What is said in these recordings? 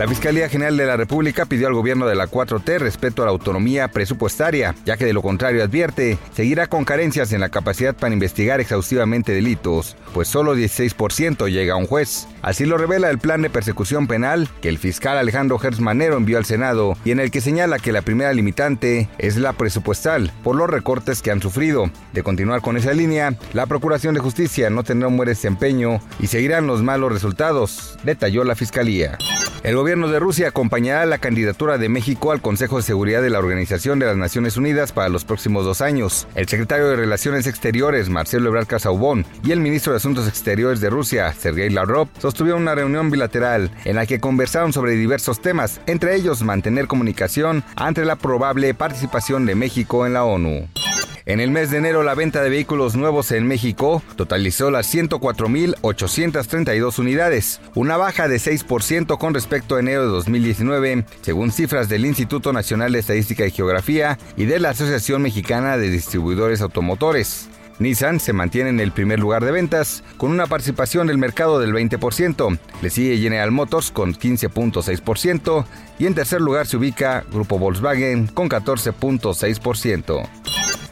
La Fiscalía General de la República pidió al gobierno de la 4T respeto a la autonomía presupuestaria, ya que de lo contrario advierte, seguirá con carencias en la capacidad para investigar exhaustivamente delitos, pues solo 16% llega a un juez. Así lo revela el plan de persecución penal que el fiscal Alejandro Gertz Manero envió al Senado y en el que señala que la primera limitante es la presupuestal por los recortes que han sufrido. De continuar con esa línea, la Procuración de Justicia no tendrá un buen desempeño y seguirán los malos resultados, detalló la Fiscalía. El gobierno de Rusia acompañará la candidatura de México al Consejo de Seguridad de la Organización de las Naciones Unidas para los próximos dos años. El secretario de Relaciones Exteriores, Marcelo Ebrard Casaubon, y el ministro de Asuntos Exteriores de Rusia, Sergei Lavrov, sostuvieron una reunión bilateral en la que conversaron sobre diversos temas, entre ellos mantener comunicación ante la probable participación de México en la ONU. En el mes de enero, la venta de vehículos nuevos en México totalizó las 104.832 unidades, una baja de 6% con respecto a enero de 2019, según cifras del Instituto Nacional de Estadística y Geografía y de la Asociación Mexicana de Distribuidores Automotores. Nissan se mantiene en el primer lugar de ventas con una participación del mercado del 20%. Le sigue General Motors con 15.6% y en tercer lugar se ubica Grupo Volkswagen con 14.6%.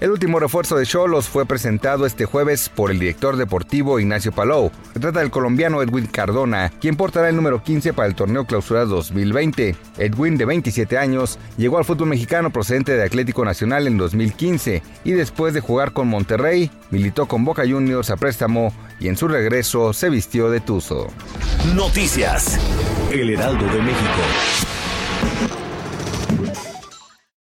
El último refuerzo de Cholos fue presentado este jueves por el director deportivo Ignacio Palou. Se trata del colombiano Edwin Cardona, quien portará el número 15 para el torneo clausura 2020. Edwin, de 27 años, llegó al fútbol mexicano procedente de Atlético Nacional en 2015 y después de jugar con Monterrey, militó con Boca Juniors a préstamo y en su regreso se vistió de Tuzo. Noticias. El Heraldo de México.